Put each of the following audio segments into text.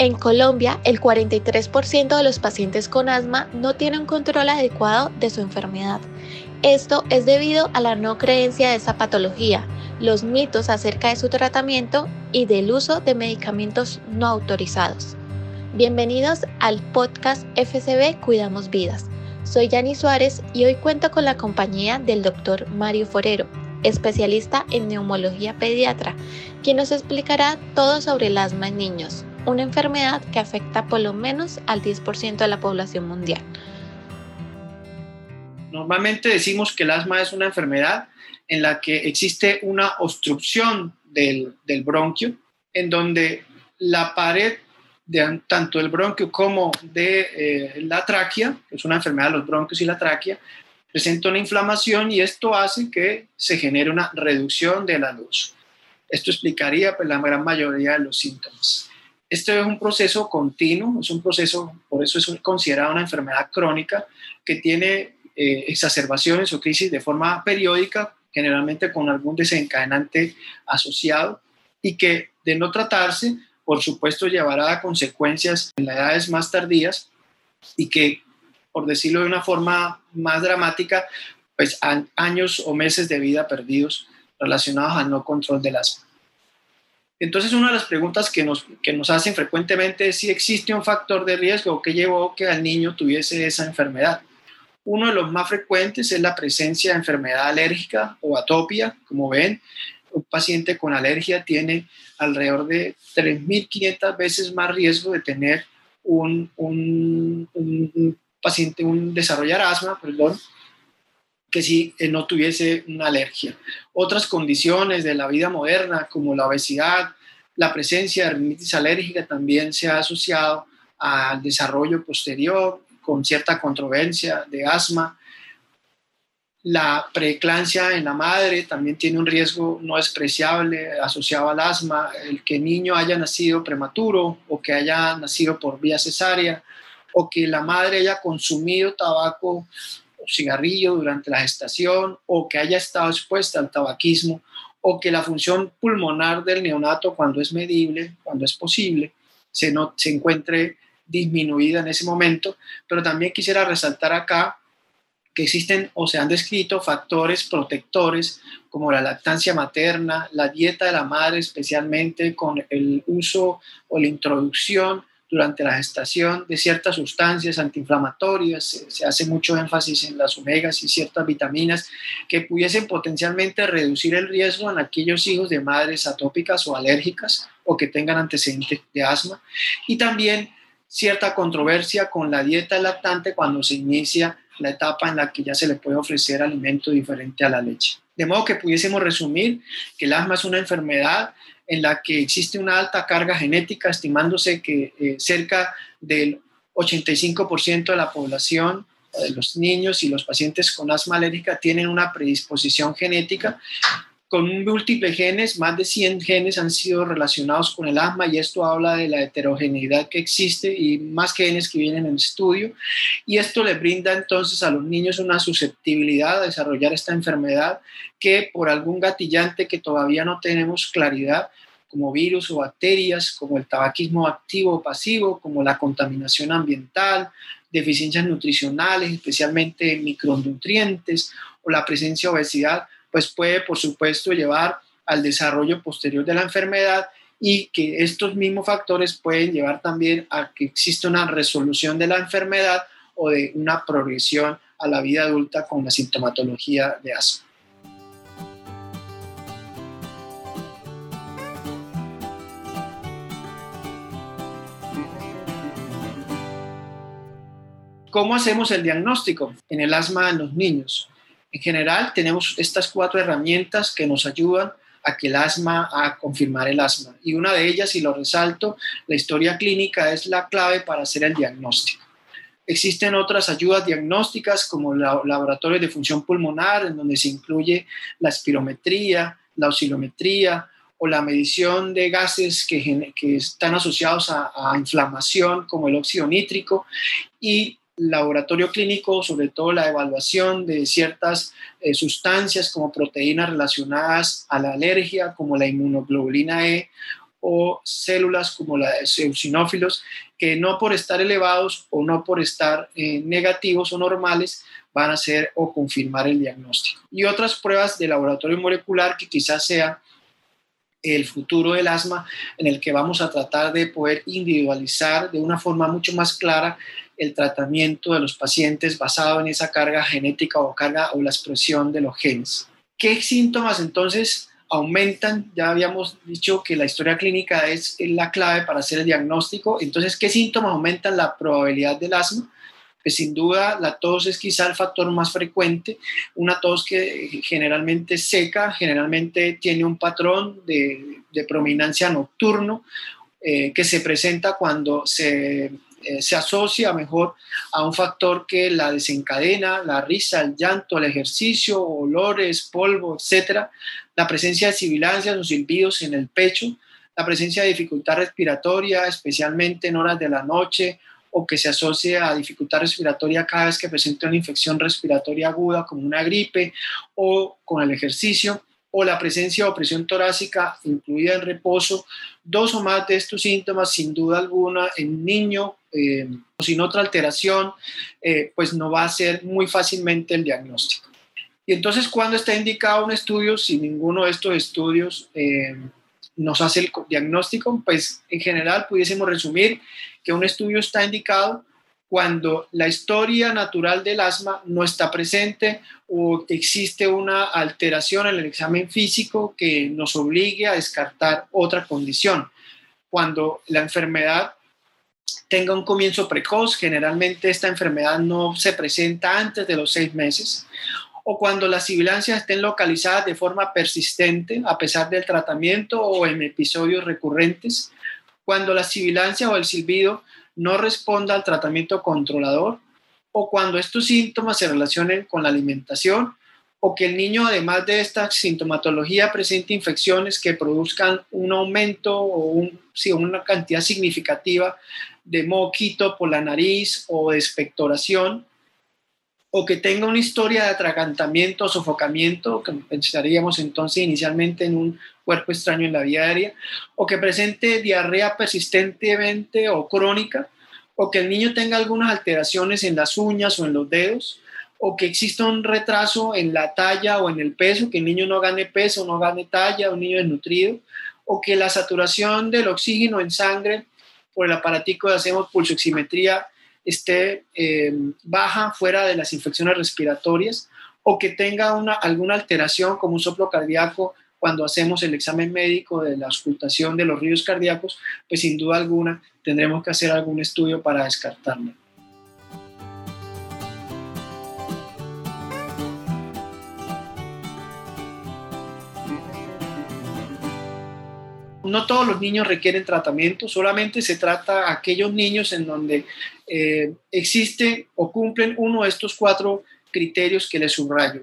En Colombia, el 43% de los pacientes con asma no tienen un control adecuado de su enfermedad. Esto es debido a la no creencia de esa patología, los mitos acerca de su tratamiento y del uso de medicamentos no autorizados. Bienvenidos al podcast FCB Cuidamos Vidas. Soy Yani Suárez y hoy cuento con la compañía del doctor Mario Forero, especialista en neumología pediatra, quien nos explicará todo sobre el asma en niños, una enfermedad que afecta por lo menos al 10% de la población mundial. Normalmente decimos que el asma es una enfermedad en la que existe una obstrucción del, bronquio, en donde la pared de tanto del bronquio como de eh, la tráquea, que es una enfermedad de los bronquios y la tráquea, presenta una inflamación y esto hace que se genere una reducción de la luz. Esto explicaría pues, la gran mayoría de los síntomas. Este es un proceso continuo, es un proceso, por eso es considerada una enfermedad crónica que tiene eh, exacerbaciones o crisis de forma periódica, generalmente con algún desencadenante asociado y que de no tratarse, por supuesto, llevará a consecuencias en las edades más tardías y que, por decirlo de una forma más dramática, pues años o meses de vida perdidos relacionados al no control del asma. Entonces, una de las preguntas que nos, que nos hacen frecuentemente es si existe un factor de riesgo que llevó que al niño tuviese esa enfermedad. Uno de los más frecuentes es la presencia de enfermedad alérgica o atopia. Como ven, un paciente con alergia tiene alrededor de 3.500 veces más riesgo de tener un, un, un paciente, un desarrollar asma, perdón, que si eh, no tuviese una alergia. Otras condiciones de la vida moderna, como la obesidad, la presencia de rinitis alérgica también se ha asociado al desarrollo posterior con cierta controversia de asma. La preeclampsia en la madre también tiene un riesgo no despreciable asociado al asma. El que el niño haya nacido prematuro o que haya nacido por vía cesárea o que la madre haya consumido tabaco cigarrillo durante la gestación o que haya estado expuesta al tabaquismo o que la función pulmonar del neonato cuando es medible, cuando es posible, se, no, se encuentre disminuida en ese momento. Pero también quisiera resaltar acá que existen o se han descrito factores protectores como la lactancia materna, la dieta de la madre, especialmente con el uso o la introducción durante la gestación de ciertas sustancias antiinflamatorias, se, hace mucho énfasis en las omegas y ciertas vitaminas que pudiesen potencialmente reducir el riesgo en aquellos hijos de madres atópicas o alérgicas o que tengan antecedentes de asma. Y también cierta controversia con la dieta lactante cuando se inicia la etapa en la que ya se le puede ofrecer alimento diferente a la leche. De modo que pudiésemos resumir que el asma es una enfermedad en la que existe una alta carga genética, estimándose que eh, cerca del 85% de la población de los niños y los pacientes con asma alérgica tienen una predisposición genética con múltiples genes, más de 100 genes han sido relacionados con el asma y esto habla de la heterogeneidad que existe y más genes que vienen en estudio. Y esto le brinda entonces a los niños una susceptibilidad a desarrollar esta enfermedad que por algún gatillante que todavía no tenemos claridad, como virus o bacterias, como el tabaquismo activo o pasivo, como la contaminación ambiental, deficiencias nutricionales, especialmente micronutrientes o la presencia de obesidad, pues puede, por supuesto, llevar al desarrollo posterior de la enfermedad y que estos mismos factores pueden llevar también a que exista una resolución de la enfermedad o de una progresión a la vida adulta con la sintomatología de asma. ¿Cómo hacemos el diagnóstico en el asma en los niños? En general, tenemos estas cuatro herramientas que nos ayudan a que el asma, a confirmar el asma. Y una de ellas, y lo resalto, la historia clínica es la clave para hacer el diagnóstico. Existen otras ayudas diagnósticas como laboratorios de función pulmonar, en donde se incluye la espirometría, la oscilometría o la medición de gases que, están asociados a, a inflamación, como el óxido nítrico, y laboratorio clínico, sobre todo la evaluación de ciertas eh, sustancias como proteínas relacionadas a la alergia, como la inmunoglobulina E, o células como la de eosinófilos, que no por estar elevados o no por estar eh, negativos o normales van a hacer o confirmar el diagnóstico. Y otras pruebas de laboratorio molecular que quizás sea el futuro del asma, en el que vamos a tratar de poder individualizar de una forma mucho más clara el tratamiento de los pacientes basado en esa carga genética o carga o la expresión de los genes. ¿Qué síntomas entonces aumentan? Ya habíamos dicho que la historia clínica es la clave para hacer el diagnóstico. Entonces, ¿qué síntomas aumentan la probabilidad del asma? Pues sin duda la tos es quizá el factor más frecuente, una tos que generalmente seca, generalmente tiene un patrón de, de prominancia nocturno, eh, que se presenta cuando se eh, se asocia mejor a un factor que la desencadena, la risa, el llanto, el ejercicio, olores, polvo, etcétera, la presencia de sibilancias o silbidos en el pecho, la presencia de dificultad respiratoria, especialmente en horas de la noche, o que se asocia a dificultad respiratoria cada vez que presenta una infección respiratoria aguda como una gripe o con el ejercicio, o la presencia o presión torácica incluida en reposo, dos o más de estos síntomas, sin duda alguna, en niño eh, o sin otra alteración, eh, pues no va a ser muy fácilmente el diagnóstico. Y entonces, cuando está indicado un estudio, si ninguno de estos estudios eh, nos hace el diagnóstico, pues en general pudiésemos resumir que un estudio está indicado cuando la historia natural del asma no está presente o existe una alteración en el examen físico que nos obligue a descartar otra condición. Cuando la enfermedad tenga un comienzo precoz, generalmente esta enfermedad no se presenta antes de los seis meses, o cuando las sibilancias estén localizadas de forma persistente a pesar del tratamiento o en episodios recurrentes, cuando la sibilancia o el silbido no responda al tratamiento controlador o cuando estos síntomas se relacionen con la alimentación o que el niño, además de esta sintomatología, presente infecciones que produzcan un aumento o un, una cantidad significativa de moquito por la nariz o de expectoración, o que tenga una historia de atragantamiento sofocamiento, que pensaríamos entonces inicialmente en un cuerpo extraño en la vía aérea, o que presente diarrea persistentemente o crónica, o que el niño tenga algunas alteraciones en las uñas o en los dedos, o que exista un retraso en la talla o en el peso, que el niño no gane peso, no gane talla, un niño desnutrido, o que la saturación del oxígeno en sangre por el aparatico de hacemos pulsoximetría esté eh, baja fuera de las infecciones respiratorias o que tenga una, alguna alteración como un soplo cardíaco cuando hacemos el examen médico de la auscultación de los ríos cardíacos, pues sin duda alguna tendremos que hacer algún estudio para descartarlo. No todos los niños requieren tratamiento, solamente se trata a aquellos niños en donde eh, existe o cumplen uno de estos cuatro criterios que les subrayo.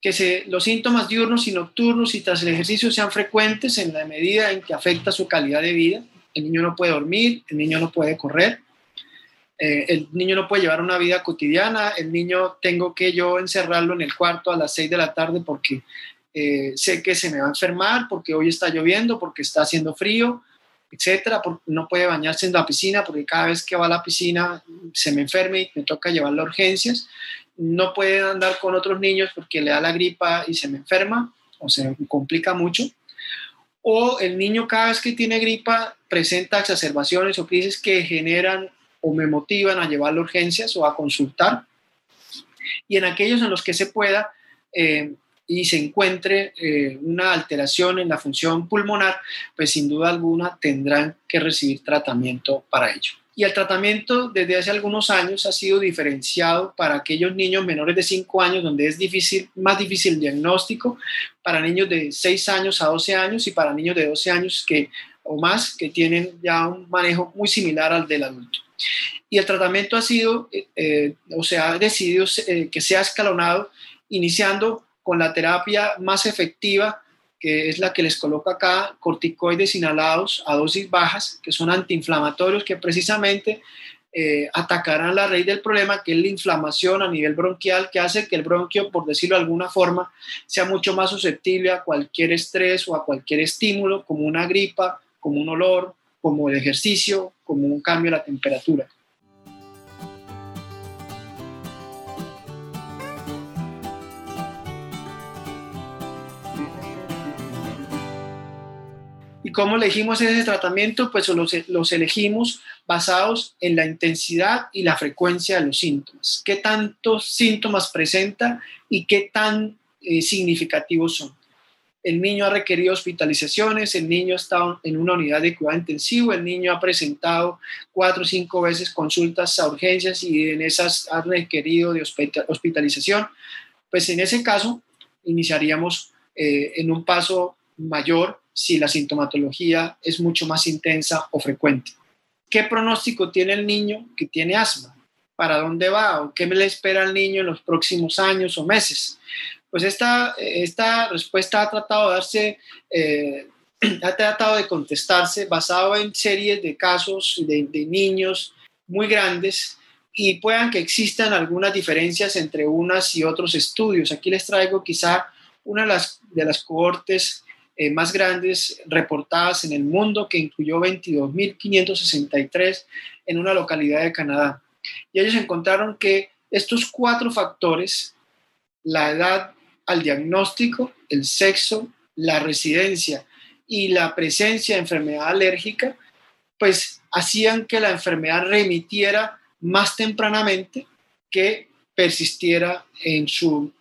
Que se, los síntomas diurnos y nocturnos y tras el ejercicio sean frecuentes en la medida en que afecta su calidad de vida. El niño no puede dormir, el niño no puede correr, eh, el niño no puede llevar una vida cotidiana, el niño tengo que yo encerrarlo en el cuarto a las seis de la tarde porque eh, sé que se me va a enfermar porque hoy está lloviendo, porque está haciendo frío, etcétera, no puede bañarse en la piscina porque cada vez que va a la piscina se me enferme y me toca llevarlo a urgencias, no puede andar con otros niños porque le da la gripa y se me enferma o se complica mucho, o el niño cada vez que tiene gripa presenta exacerbaciones o crisis que generan o me motivan a llevarlo a urgencias o a consultar, y en aquellos en los que se pueda, eh, y se encuentre eh, una alteración en la función pulmonar, pues sin duda alguna tendrán que recibir tratamiento para ello. Y el tratamiento desde hace algunos años ha sido diferenciado para aquellos niños menores de 5 años, donde es difícil, más difícil el diagnóstico, para niños de 6 años a 12 años y para niños de 12 años que, o más que tienen ya un manejo muy similar al del adulto. Y el tratamiento ha sido, eh, eh, o sea, ha decidido que sea escalonado, iniciando con la terapia más efectiva, que es la que les coloca acá, corticoides inhalados a dosis bajas, que son antiinflamatorios, que precisamente eh, atacarán la raíz del problema, que es la inflamación a nivel bronquial, que hace que el bronquio, por decirlo de alguna forma, sea mucho más susceptible a cualquier estrés o a cualquier estímulo, como una gripa como un olor, como el ejercicio, como un cambio de la temperatura. ¿Y cómo elegimos ese tratamiento? Pues los, los, elegimos basados en la intensidad y la frecuencia de los síntomas. ¿Qué tantos síntomas presenta y qué tan eh, significativos son? El niño ha requerido hospitalizaciones, el niño está en una unidad de cuidado intensivo, el niño ha presentado cuatro o cinco veces consultas a urgencias y en esas ha requerido de hospitalización. Pues en ese caso iniciaríamos eh, en un paso mayor si la sintomatología es mucho más intensa o frecuente. ¿Qué pronóstico tiene el niño que tiene asma? ¿Para dónde va? ¿O qué le espera al niño en los próximos años o meses? Pues esta, esta respuesta ha tratado de darse, eh, ha tratado de contestarse basado en series de casos de, de niños muy grandes y puedan que existan algunas diferencias entre unas y otros estudios. Aquí les traigo quizá una de las, de las cohortes eh, más grandes reportadas en el mundo, que incluyó 22.563 en una localidad de Canadá. Y ellos encontraron que estos cuatro factores, la edad al diagnóstico, el sexo, la residencia y la presencia de enfermedad alérgica, pues hacían que la enfermedad remitiera más tempranamente que persistiera en su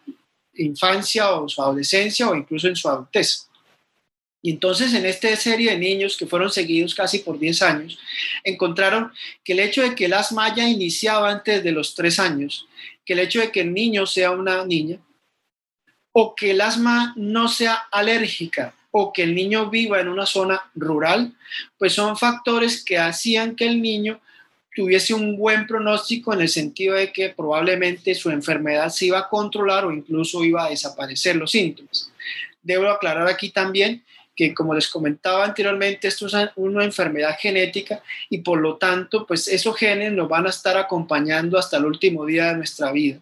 infancia o su adolescencia o incluso en su adultez. Y entonces en esta serie de niños que fueron seguidos casi por 10 años, encontraron que el hecho de que el asma haya iniciado antes de los 3 años, que el hecho de que el niño sea una niña, o que el asma no sea alérgica, o que el niño viva en una zona rural, pues son factores que hacían que el niño tuviese un buen pronóstico en el sentido de que probablemente su enfermedad se iba a controlar o incluso iba a desaparecer los síntomas. Debo aclarar aquí también como les comentaba anteriormente, esto es una enfermedad genética y por lo tanto, pues esos genes nos van a estar acompañando hasta el último día de nuestra vida.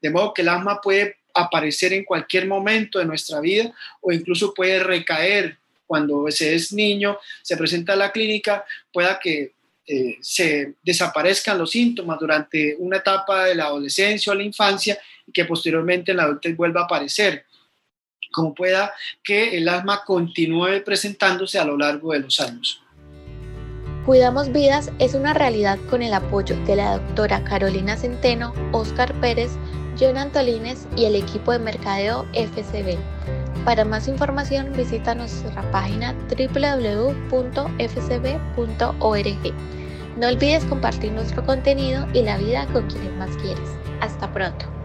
De modo que el asma puede aparecer en cualquier momento de nuestra vida o incluso puede recaer cuando se es niño, se presenta a la clínica, pueda que eh, se desaparezcan los síntomas durante una etapa de la adolescencia o la infancia y que posteriormente en la adultez vuelva a aparecer como pueda que el asma continúe presentándose a lo largo de los años. Cuidamos Vidas es una realidad con el apoyo de la doctora Carolina Centeno, Oscar Pérez, John Antolines y el equipo de mercadeo FCB. Para más información visita nuestra página www.fcb.org. No olvides compartir nuestro contenido y la vida con quienes más quieres. Hasta pronto.